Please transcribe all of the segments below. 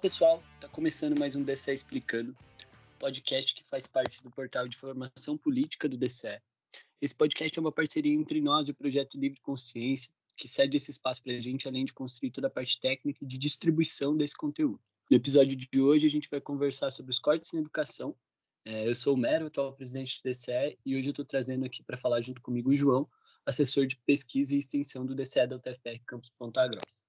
Pessoal, tá começando mais um DCE Explicando, podcast que faz parte do portal de formação política do DCE. Esse podcast é uma parceria entre nós e o Projeto Livre Consciência, que cede esse espaço para a gente, além de construir toda a parte técnica e de distribuição desse conteúdo. No episódio de hoje, a gente vai conversar sobre os cortes na educação. É, eu sou o Mero, atual presidente do DCE, e hoje eu estou trazendo aqui para falar junto comigo o João, assessor de pesquisa e extensão do DCE da UTFPR Campus Ponta Grossa.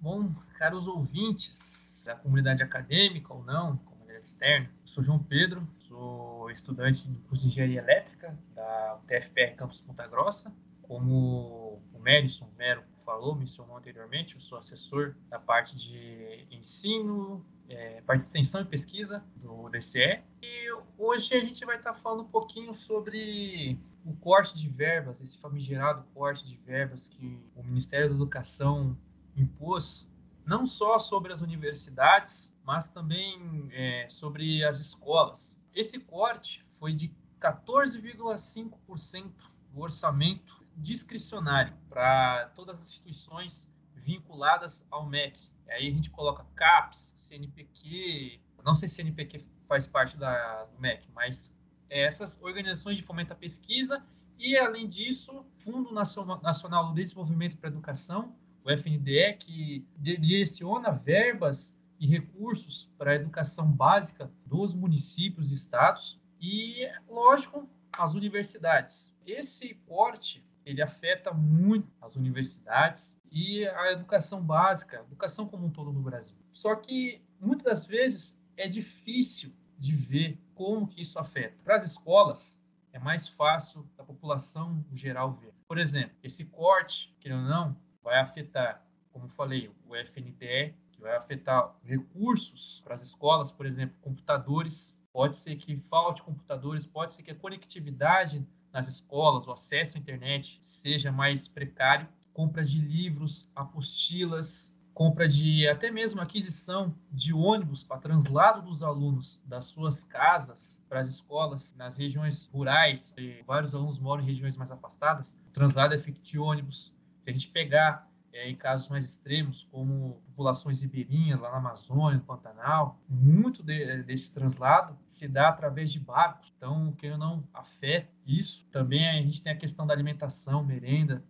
Bom, caros ouvintes, da comunidade acadêmica ou não, comunidade externa, eu sou João Pedro, sou estudante do curso de Engenharia Elétrica da UTFPR Campus Ponta Grossa. Como o Madison Vero falou, mencionou anteriormente, eu sou assessor da parte de ensino, é, parte de extensão e pesquisa do DCE. E hoje a gente vai estar falando um pouquinho sobre o corte de verbas, esse famigerado corte de verbas que o Ministério da Educação impôs, não só sobre as universidades, mas também é, sobre as escolas. Esse corte foi de 14,5% do orçamento discricionário para todas as instituições vinculadas ao MEC. Aí a gente coloca CAPES, CNPq, não sei se CNPq faz parte da, do MEC, mas é, essas organizações de fomento à pesquisa e, além disso, Fundo Nacional do Desenvolvimento para a Educação, o FNDE, que direciona verbas e recursos para a educação básica dos municípios e estados e, lógico, as universidades. Esse corte ele afeta muito as universidades e a educação básica, a educação como um todo no Brasil. Só que muitas das vezes é difícil de ver como que isso afeta. Para as escolas, é mais fácil da população geral ver. Por exemplo, esse corte, querendo ou não, vai afetar, como falei, o FNDE, que vai afetar recursos para as escolas, por exemplo, computadores. Pode ser que falte computadores, pode ser que a conectividade nas escolas, o acesso à internet seja mais precário. Compra de livros, apostilas, compra de até mesmo aquisição de ônibus para translado dos alunos das suas casas para as escolas nas regiões rurais. Vários alunos moram em regiões mais afastadas. O translado é feito de ônibus. A gente pegar é, em casos mais extremos, como populações ribeirinhas lá na Amazônia, no Pantanal, muito de, desse translado se dá através de barcos. Então, que não afeta isso. Também a gente tem a questão da alimentação, merenda.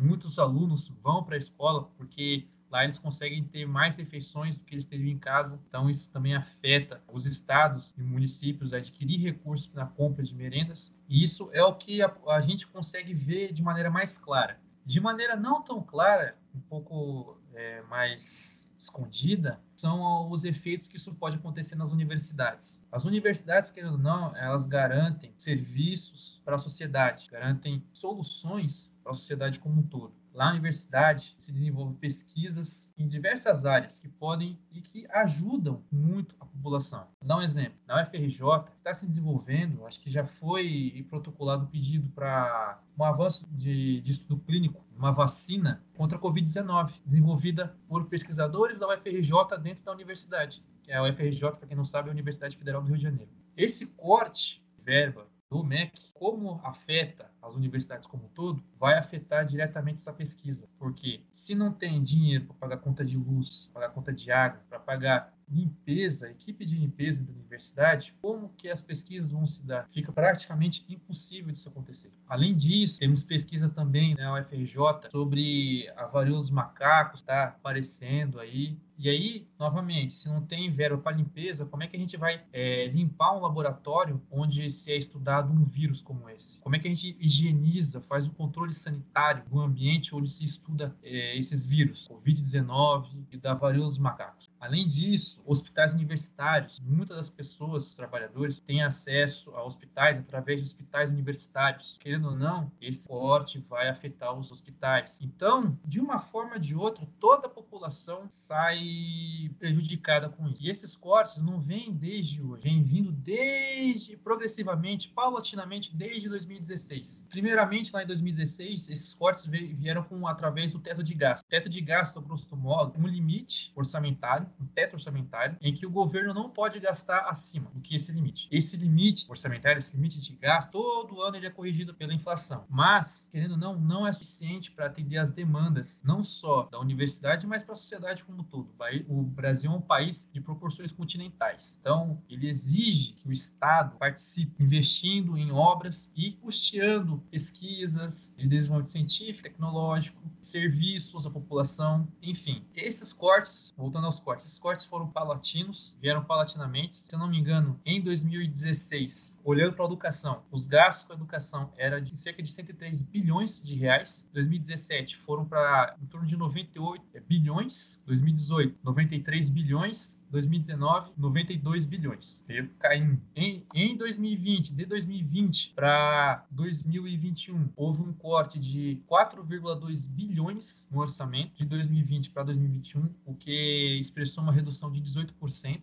Muitos alunos vão para a escola porque lá eles conseguem ter mais refeições do que eles teriam em casa. Então, isso também afeta os estados e municípios a adquirir recursos na compra de merendas. E isso é o que a, a gente consegue ver de maneira mais clara de maneira não tão clara, um pouco é, mais escondida, são os efeitos que isso pode acontecer nas universidades. As universidades, querendo ou não, elas garantem serviços para a sociedade, garantem soluções para a sociedade como um todo. Lá na universidade se desenvolvem pesquisas em diversas áreas que podem e que ajudam muito a população. Vou dar um exemplo. Na UFRJ está se desenvolvendo, acho que já foi protocolado um pedido para um avanço de, de estudo clínico, uma vacina contra a Covid-19, desenvolvida por pesquisadores da UFRJ dentro da universidade. É a UFRJ, para quem não sabe, é a Universidade Federal do Rio de Janeiro. Esse corte verba do MEC, como afeta as universidades como um todo, vai afetar diretamente essa pesquisa. Porque se não tem dinheiro para pagar conta de luz, pagar conta de água, para pagar limpeza, equipe de limpeza da universidade, como que as pesquisas vão se dar? Fica praticamente impossível disso acontecer. Além disso, temos pesquisa também na UFRJ sobre a varíola dos macacos, está aparecendo aí. E aí, novamente, se não tem verba para limpeza, como é que a gente vai é, limpar um laboratório onde se é estudado um vírus como esse? Como é que a gente higieniza, faz o controle sanitário do ambiente onde se estuda é, esses vírus, Covid-19 e da varíola dos macacos? Além disso, hospitais universitários, muitas das pessoas, os trabalhadores, têm acesso a hospitais através de hospitais universitários. Querendo ou não, esse corte vai afetar os hospitais. Então, de uma forma ou de outra, toda a população sai prejudicada com isso. E esses cortes não vêm desde hoje, vêm vindo desde progressivamente, paulatinamente, desde 2016. Primeiramente, lá em 2016, esses cortes vieram com através do teto de gasto. Teto de gasto, grosso modo, um limite orçamentário um teto orçamentário em que o governo não pode gastar acima do que esse limite. Esse limite orçamentário, esse limite de gasto, todo ano ele é corrigido pela inflação. Mas, querendo ou não, não é suficiente para atender as demandas, não só da universidade, mas para a sociedade como um todo. O Brasil é um país de proporções continentais. Então, ele exige que o Estado participe investindo em obras e custeando pesquisas de desenvolvimento científico, tecnológico, serviços à população, enfim. Esses cortes, voltando aos cortes, esses cortes foram palatinos, vieram palatinamente. Se eu não me engano, em 2016, olhando para a educação, os gastos com a educação eram de cerca de 103 bilhões de reais. 2017 foram para em torno de 98 bilhões. 2018, 93 bilhões. 2019, 92 bilhões. Veio caindo. Em, em 2020, de 2020 para 2021, houve um corte de 4,2 bilhões no orçamento de 2020 para 2021, o que expressou uma redução de 18%,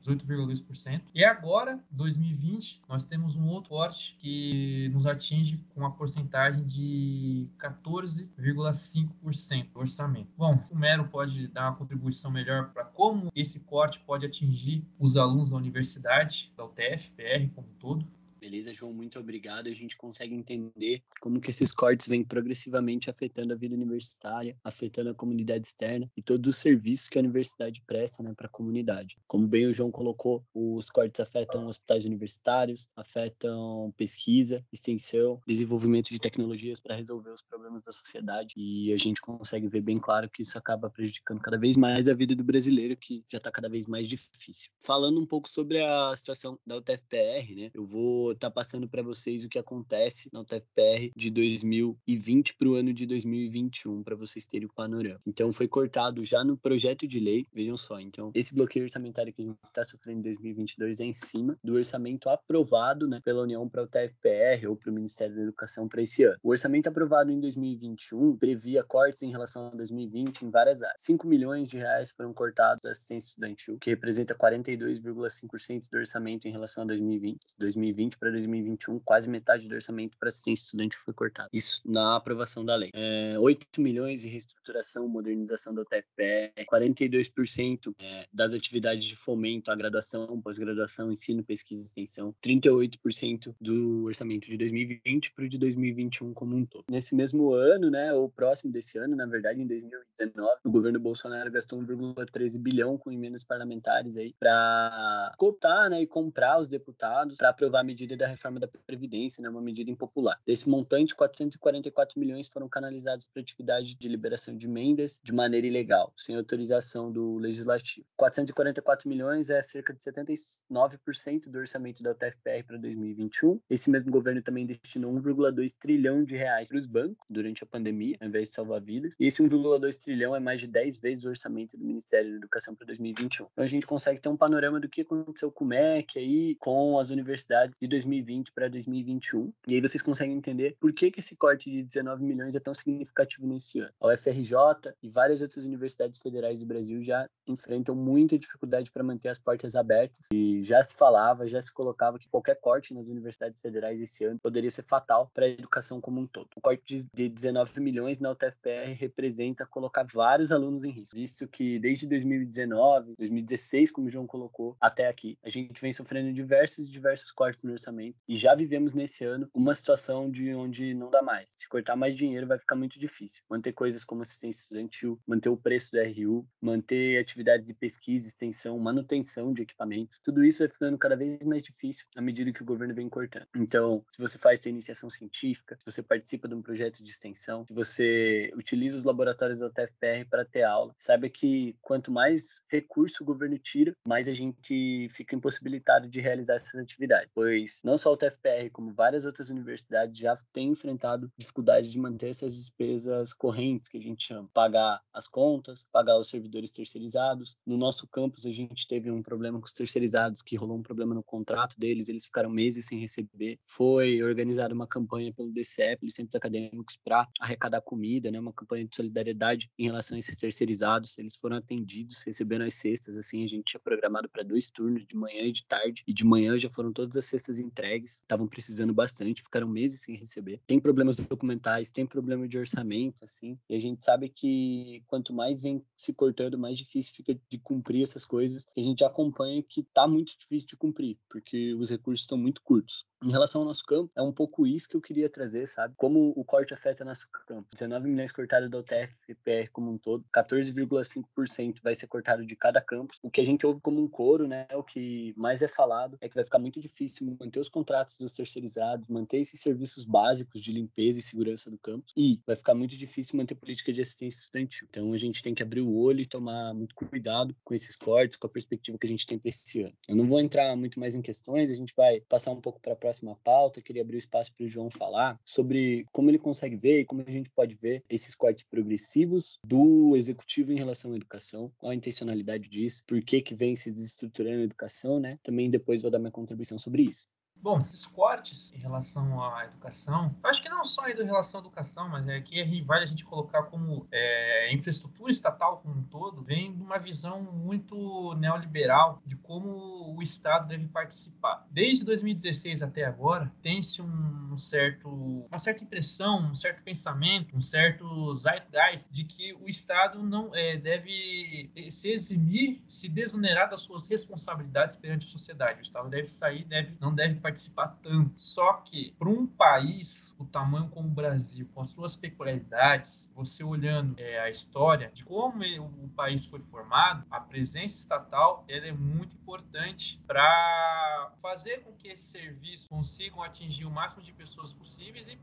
18,2%. E agora, 2020, nós temos um outro corte que nos atinge com a porcentagem de 14,5% do orçamento. Bom, o Mero pode dar uma contribuição melhor para como esse corte pode atingir os alunos da universidade, da UTF-PR como um todo, Beleza, João, muito obrigado. A gente consegue entender como que esses cortes vêm progressivamente afetando a vida universitária, afetando a comunidade externa e todos os serviços que a universidade presta né, para a comunidade. Como bem o João colocou, os cortes afetam hospitais universitários, afetam pesquisa, extensão, desenvolvimento de tecnologias para resolver os problemas da sociedade e a gente consegue ver bem claro que isso acaba prejudicando cada vez mais a vida do brasileiro, que já está cada vez mais difícil. Falando um pouco sobre a situação da UTFPR, né, eu vou estar tá passando para vocês o que acontece na UTFPR de 2020 para o ano de 2021, para vocês terem o panorama. Então, foi cortado já no projeto de lei, vejam só. Então, esse bloqueio orçamentário que a gente está sofrendo em 2022 é em cima do orçamento aprovado né, pela União para o TFPR ou para o Ministério da Educação para esse ano. O orçamento aprovado em 2021 previa cortes em relação a 2020 em várias áreas. 5 milhões de reais foram cortados da assistência estudantil, que representa 42,5% do orçamento em relação a 2020. 2020 para 2021, quase metade do orçamento para assistência estudante foi cortado. Isso na aprovação da lei. É, 8 milhões de reestruturação, modernização da UTFPE, 42% é, das atividades de fomento à graduação, pós-graduação, ensino, pesquisa e extensão, 38% do orçamento de 2020 para o de 2021 como um todo. Nesse mesmo ano, né, ou próximo desse ano, na verdade, em 2019, o governo Bolsonaro gastou 1,13 bilhão com emendas parlamentares aí para cooptar, né, e comprar os deputados para aprovar a medida da reforma da Previdência, né, uma medida impopular. Desse montante, 444 milhões foram canalizados para atividade de liberação de emendas de maneira ilegal, sem autorização do Legislativo. 444 milhões é cerca de 79% do orçamento da UTFPR para 2021. Esse mesmo governo também destinou 1,2 trilhão de reais para os bancos durante a pandemia, ao invés de salvar vidas. E esse 1,2 trilhão é mais de 10 vezes o orçamento do Ministério da Educação para 2021. Então a gente consegue ter um panorama do que aconteceu com o MEC aí, com as universidades de 2020 para 2021. E aí vocês conseguem entender por que, que esse corte de 19 milhões é tão significativo nesse ano. A UFRJ e várias outras universidades federais do Brasil já enfrentam muita dificuldade para manter as portas abertas. E já se falava, já se colocava que qualquer corte nas universidades federais esse ano poderia ser fatal para a educação como um todo. O corte de 19 milhões na UTFPR representa colocar vários alunos em risco, visto que desde 2019, 2016, como o João colocou, até aqui, a gente vem sofrendo diversos e diversos cortes no orçamento orçamento. E já vivemos nesse ano uma situação de onde não dá mais. Se cortar mais dinheiro vai ficar muito difícil. Manter coisas como assistência estudantil, manter o preço do RU, manter atividades de pesquisa, extensão, manutenção de equipamentos. Tudo isso vai ficando cada vez mais difícil à medida que o governo vem cortando. Então, se você faz sua iniciação científica, se você participa de um projeto de extensão, se você utiliza os laboratórios da UTFPR para ter aula, saiba que quanto mais recurso o governo tira, mais a gente fica impossibilitado de realizar essas atividades, pois não só o TFPR, como várias outras universidades já têm enfrentado dificuldade de manter essas despesas correntes, que a gente chama, pagar as contas, pagar os servidores terceirizados. No nosso campus, a gente teve um problema com os terceirizados, que rolou um problema no contrato deles, eles ficaram meses sem receber. Foi organizada uma campanha pelo DCE, pelos centros acadêmicos, para arrecadar comida, né, uma campanha de solidariedade em relação a esses terceirizados. Eles foram atendidos, recebendo as cestas, assim, a gente tinha programado para dois turnos, de manhã e de tarde, e de manhã já foram todas as cestas entregues, estavam precisando bastante, ficaram meses sem receber. Tem problemas documentais, tem problema de orçamento, assim, e a gente sabe que quanto mais vem se cortando, mais difícil fica de cumprir essas coisas. E a gente acompanha que tá muito difícil de cumprir, porque os recursos estão muito curtos. Em relação ao nosso campo, é um pouco isso que eu queria trazer, sabe? Como o corte afeta nosso campo. 19 milhões cortados da UTF-PR como um todo, 14,5% vai ser cortado de cada campus. O que a gente ouve como um coro, né? O que mais é falado é que vai ficar muito difícil manter os contratos dos terceirizados, manter esses serviços básicos de limpeza e segurança do campus. E vai ficar muito difícil manter política de assistência estudantil. Então a gente tem que abrir o olho e tomar muito cuidado com esses cortes, com a perspectiva que a gente tem para esse ano. Eu não vou entrar muito mais em questões, a gente vai passar um pouco para a próxima pauta, queria abrir o espaço para o João falar sobre como ele consegue ver e como a gente pode ver esses cortes progressivos do executivo em relação à educação, qual a intencionalidade disso, por que que vem se desestruturando a educação, né? Também depois vou dar minha contribuição sobre isso. Bom, esses cortes em relação à educação, acho que não só em relação à educação, mas é que vale a gente colocar como é, infraestrutura estatal como um todo, vem de uma visão muito neoliberal de como o Estado deve participar. Desde 2016 até agora, tem-se um certo, uma certa impressão, um certo pensamento, um certo zeitgeist de que o Estado não é, deve se eximir, se desonerar das suas responsabilidades perante a sociedade. O Estado deve sair, deve, não deve participar participar tanto. Só que para um país, o tamanho como o Brasil, com as suas peculiaridades, você olhando é, a história de como o país foi formado, a presença estatal ela é muito importante para fazer com que esses serviços consigam atingir o máximo de pessoas possíveis e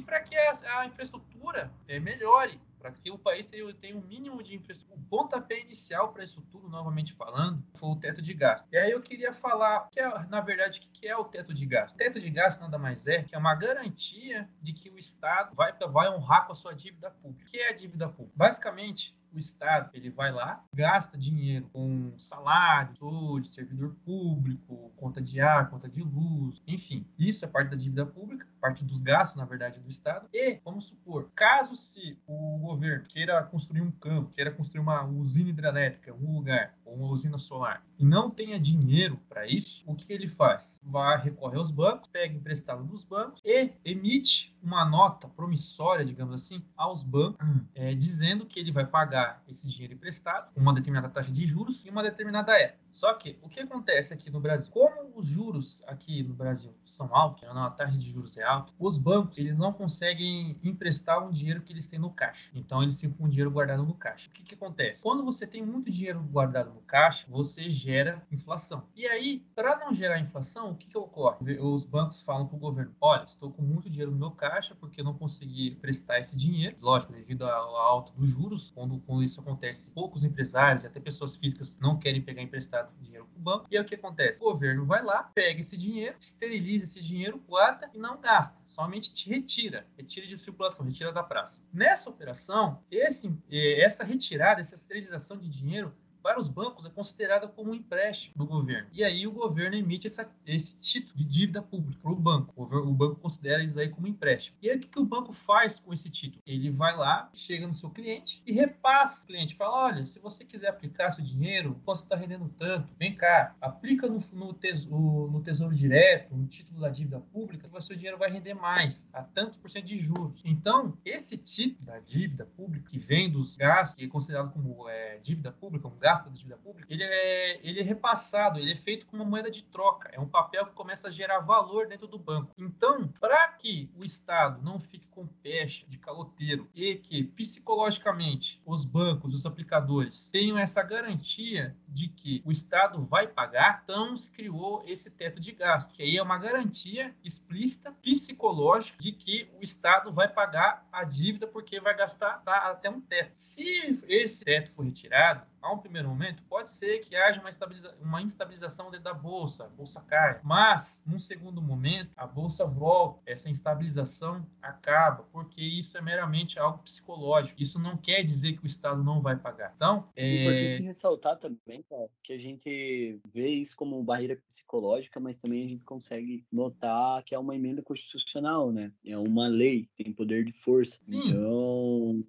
para que a, a infraestrutura é, melhore para que o país tenha um mínimo de infraestrutura. O pontapé inicial para isso tudo, novamente falando, foi o teto de gasto. E aí eu queria falar, que é, na verdade, o que é o teto de gasto? O teto de gasto nada mais é que é uma garantia de que o Estado vai, vai honrar com a sua dívida pública. O que é a dívida pública? Basicamente, o Estado ele vai lá, gasta dinheiro com salário, saúde, servidor público, conta de ar, conta de luz, enfim. Isso é parte da dívida pública, parte dos gastos, na verdade, do Estado. E, vamos supor, caso se o governo queira construir um campo, queira construir uma usina hidrelétrica um lugar, uma usina solar, e não tenha dinheiro para isso, o que ele faz? Vai recorrer aos bancos, pega emprestado dos bancos e emite uma nota promissória, digamos assim, aos bancos, é, dizendo que ele vai pagar esse dinheiro emprestado, uma determinada taxa de juros e uma determinada época. Só que o que acontece aqui no Brasil? Como os juros aqui no Brasil são altos, a taxa de juros é alta, os bancos eles não conseguem emprestar um dinheiro que eles têm no caixa. Então eles ficam com o dinheiro guardado no caixa. O que, que acontece? Quando você tem muito dinheiro guardado no caixa, você gera inflação. E aí, para não gerar inflação, o que, que ocorre? Os bancos falam para o governo: olha, estou com muito dinheiro no meu caixa porque eu não consegui prestar esse dinheiro. Lógico, devido à alta dos juros, quando, quando isso acontece, poucos empresários e até pessoas físicas não querem pegar emprestado dinheiro para o banco. E aí o que acontece? O governo vai lá, pega esse dinheiro, esteriliza esse dinheiro, guarda e não gasta. Somente te retira. Retira de circulação, retira da praça. Nessa operação, esse, eh, essa retirada, essa esterilização de dinheiro para os bancos é considerada como um empréstimo do governo. E aí o governo emite essa, esse título de dívida pública para o banco. O, banco considera isso aí como empréstimo. E aí o que, que o banco faz com esse título? Ele vai lá, chega no seu cliente e repassa o cliente. Fala, olha, se você quiser aplicar seu dinheiro, você está rendendo tanto, vem cá, aplica no, no, tesouro, no tesouro direto, no título da dívida pública, o seu dinheiro vai render mais, a tantos por cento de juros. Então, esse título da dívida pública, que vem dos gastos, que é considerado como é, dívida pública, um gasto gasta da dívida pública, ele é, ele é repassado, ele é feito com uma moeda de troca. É um papel que começa a gerar valor dentro do banco. Então, para que o Estado não fique com pecha de caloteiro e que psicologicamente os bancos, os aplicadores tenham essa garantia de que o Estado vai pagar, então se criou esse teto de gasto, que aí é uma garantia explícita, psicológica, de que o Estado vai pagar a dívida porque vai gastar tá, até um teto. Se esse teto for retirado, a um primeiro momento, pode ser que haja uma, estabiliza uma instabilização dentro da bolsa, a bolsa cai. Mas, num segundo momento, a bolsa volta, essa instabilização acaba, porque isso é meramente algo psicológico. Isso não quer dizer que o Estado não vai pagar. Então, é importante ressaltar também, cara, que a gente vê isso como barreira psicológica, mas também a gente consegue notar que é uma emenda constitucional, né? É uma lei, tem poder de força. Sim. Então,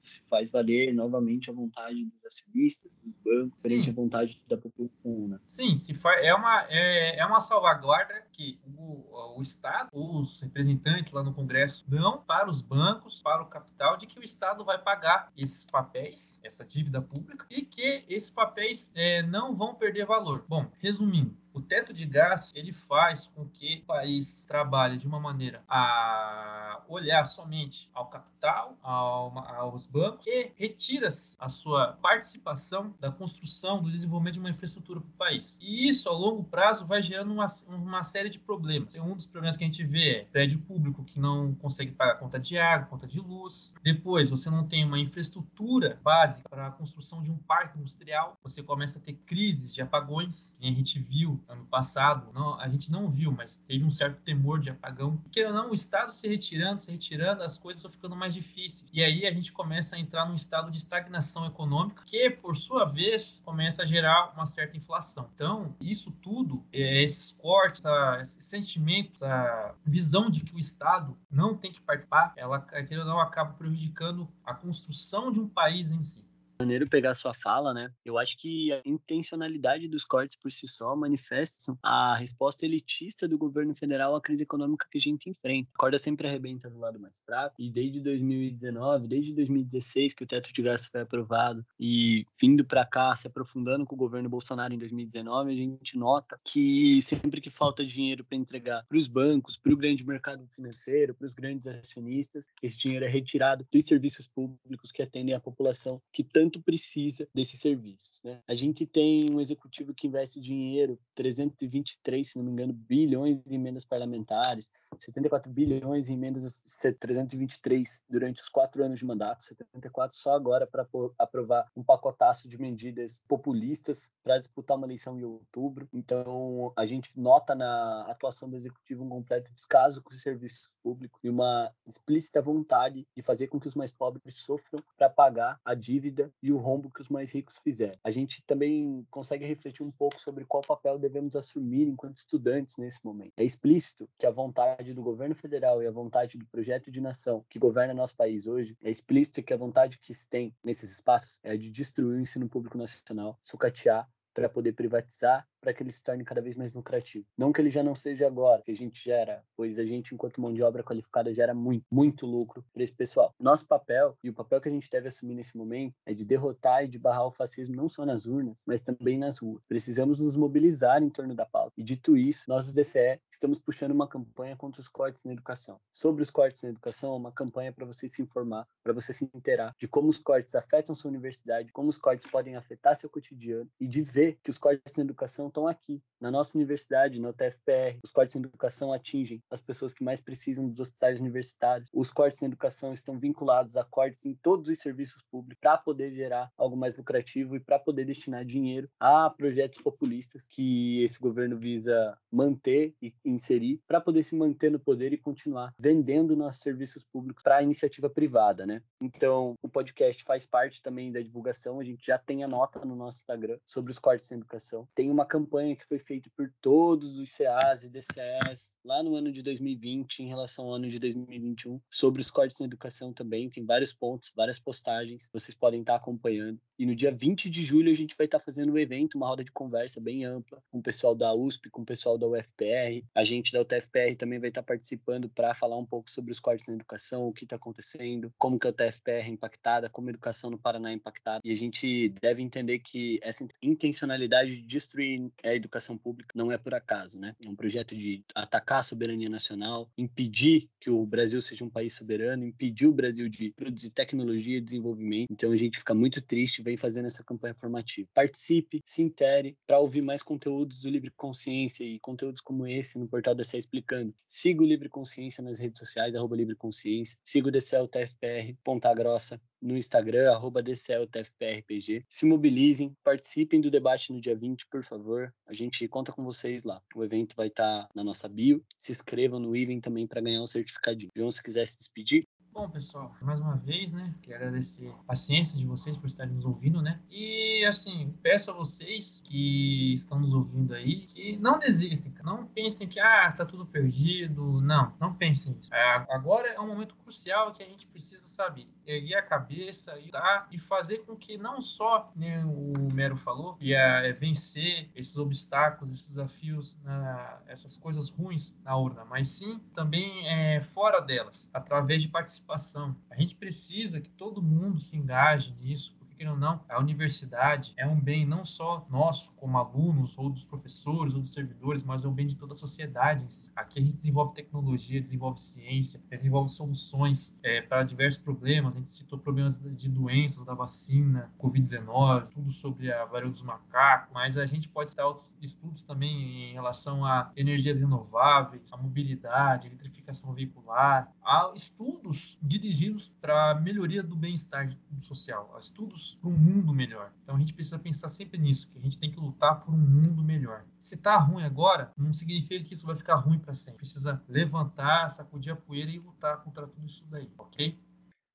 se faz valer novamente a vontade dos acionistas, dos bancos, frente à vontade da população. Né? Sim, se faz, é, uma, é, é uma salvaguarda que o, o Estado, os representantes lá no Congresso dão para os bancos, para o capital, de que o Estado vai pagar esses papéis, essa dívida pública, e que esses papéis é, não vão perder valor. Bom, resumindo, teto de gastos ele faz com que o país trabalhe de uma maneira a olhar somente ao capital, ao, aos bancos e retira a sua participação da construção, do desenvolvimento de uma infraestrutura para o país. E isso, ao longo prazo, vai gerando uma, uma série de problemas. Um dos problemas que a gente vê é prédio público que não consegue pagar conta de água, conta de luz. Depois, você não tem uma infraestrutura básica para a construção de um parque industrial. Você começa a ter crises de apagões, que a gente viu ano passado, não, a gente não viu, mas teve um certo temor de apagão. Porque não, o Estado se retirando, se retirando, as coisas estão ficando mais difíceis. E aí a gente começa a entrar num estado de estagnação econômica, que por sua vez começa a gerar uma certa inflação. Então, isso tudo, é, esses cortes, esse sentimento, essa visão de que o Estado não tem que participar, ela, aquilo não, acaba prejudicando a construção de um país em si maneiro pegar sua fala, né? Eu acho que a intencionalidade dos cortes por si só manifestam a resposta elitista do governo federal à crise econômica que a gente enfrenta. A corda sempre arrebenta do lado mais fraco e desde 2019, desde 2016 que o teto de gastos foi aprovado e vindo para cá, se aprofundando com o governo Bolsonaro em 2019, a gente nota que sempre que falta dinheiro para entregar para os bancos, para o grande mercado financeiro, para os grandes acionistas, esse dinheiro é retirado dos serviços públicos que atendem a população que tanto tanto precisa desses serviços. Né? A gente tem um executivo que investe dinheiro, 323, se não me engano, bilhões em emendas parlamentares, 74 bilhões em emendas 323 durante os quatro anos de mandato, 74 só agora para aprovar um pacotaço de medidas populistas para disputar uma eleição em outubro. Então, a gente nota na atuação do executivo um completo descaso com os serviços públicos e uma explícita vontade de fazer com que os mais pobres sofram para pagar a dívida e o rombo que os mais ricos fizeram. A gente também consegue refletir um pouco sobre qual papel devemos assumir enquanto estudantes nesse momento. É explícito que a vontade vontade do governo federal e a vontade do projeto de nação que governa nosso país hoje, é explícito que a vontade que se tem nesses espaços é de destruir o ensino público nacional, sucatear para poder privatizar para que ele se torne cada vez mais lucrativo. Não que ele já não seja agora, que a gente gera, pois a gente, enquanto mão de obra qualificada, gera muito, muito lucro para esse pessoal. Nosso papel, e o papel que a gente deve assumir nesse momento, é de derrotar e de barrar o fascismo não só nas urnas, mas também nas ruas. Precisamos nos mobilizar em torno da pauta. E dito isso, nós, do DCE, estamos puxando uma campanha contra os cortes na educação. Sobre os cortes na educação, uma campanha para você se informar, para você se inteirar de como os cortes afetam sua universidade, como os cortes podem afetar seu cotidiano e de ver que os cortes na educação estão aqui, na nossa universidade, na UTFPR. Os cortes em educação atingem as pessoas que mais precisam dos hospitais universitários. Os cortes em educação estão vinculados a cortes em todos os serviços públicos para poder gerar algo mais lucrativo e para poder destinar dinheiro a projetos populistas que esse governo visa manter e inserir para poder se manter no poder e continuar vendendo nossos serviços públicos para a iniciativa privada, né? Então, o podcast faz parte também da divulgação. A gente já tem a nota no nosso Instagram sobre os cortes em educação. Tem uma campanha campanha que foi feita por todos os CAs e DCS lá no ano de 2020 em relação ao ano de 2021 sobre os cortes na educação também. Tem vários pontos, várias postagens, vocês podem estar acompanhando. E no dia 20 de julho a gente vai estar fazendo um evento, uma roda de conversa bem ampla com o pessoal da USP, com o pessoal da UFPR. A gente da UTFPR também vai estar participando para falar um pouco sobre os cortes na educação, o que está acontecendo, como que a UTFPR é impactada, como a educação no Paraná é impactada. E a gente deve entender que essa intencionalidade de destruir a educação pública não é por acaso, né? É um projeto de atacar a soberania nacional, impedir que o Brasil seja um país soberano, impedir o Brasil de produzir tecnologia e desenvolvimento. Então a gente fica muito triste vem fazendo essa campanha formativa. Participe, se intere para ouvir mais conteúdos do Livre Consciência e conteúdos como esse no portal DCE Explicando. Siga o Livre Consciência nas redes sociais, arroba Livre Consciência. Siga o DCE TFPR, Ponta Grossa, no Instagram, arroba DCLTFPRPG. Se mobilizem, participem do debate no dia 20, por favor. A gente conta com vocês lá. O evento vai estar tá na nossa bio. Se inscrevam no IVEN também para ganhar um certificadinho. João, se quiser se despedir. Bom, pessoal, mais uma vez, né? Quero agradecer a paciência de vocês por estarem nos ouvindo, né? E assim, peço a vocês que estão nos ouvindo aí que não desistem, não pensem que ah, tá tudo perdido. Não, não pensem isso. É, agora é um momento crucial que a gente precisa saber erguer a cabeça e, tá, e fazer com que não só, né, o Mero falou, que é, vencer esses obstáculos, esses desafios, né, essas coisas ruins na urna, mas sim também é, fora delas, através de participação. A gente precisa que todo mundo se engaje nisso, queira ou não, a universidade é um bem não só nosso, como alunos, ou dos professores, ou dos servidores, mas é um bem de toda a sociedade. Aqui a gente desenvolve tecnologia, desenvolve ciência, desenvolve soluções é, para diversos problemas. A gente citou problemas de doenças, da vacina, Covid-19, tudo sobre a varíola dos macacos, mas a gente pode citar outros estudos também em relação a energias renováveis, a mobilidade, a eletrificação veicular. Há estudos dirigidos para a melhoria do bem-estar social, há estudos para um mundo melhor. Então a gente precisa pensar sempre nisso, que a gente tem que lutar por um mundo melhor. Se tá ruim agora, não significa que isso vai ficar ruim para sempre. Precisa levantar, sacudir a poeira e lutar contra tudo isso daí, ok?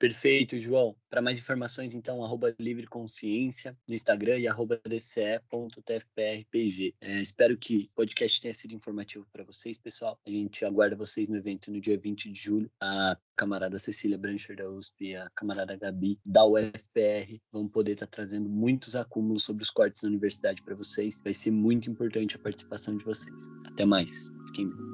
Perfeito, João. Para mais informações, então, arroba Livre Consciência no Instagram e arroba dce.tfprpg. É, espero que o podcast tenha sido informativo para vocês, pessoal. A gente aguarda vocês no evento no dia 20 de julho. A camarada Cecília Brancher da USP e a camarada Gabi da UFPR vão poder estar tá trazendo muitos acúmulos sobre os cortes da universidade para vocês. Vai ser muito importante a participação de vocês. Até mais. Fiquem bem.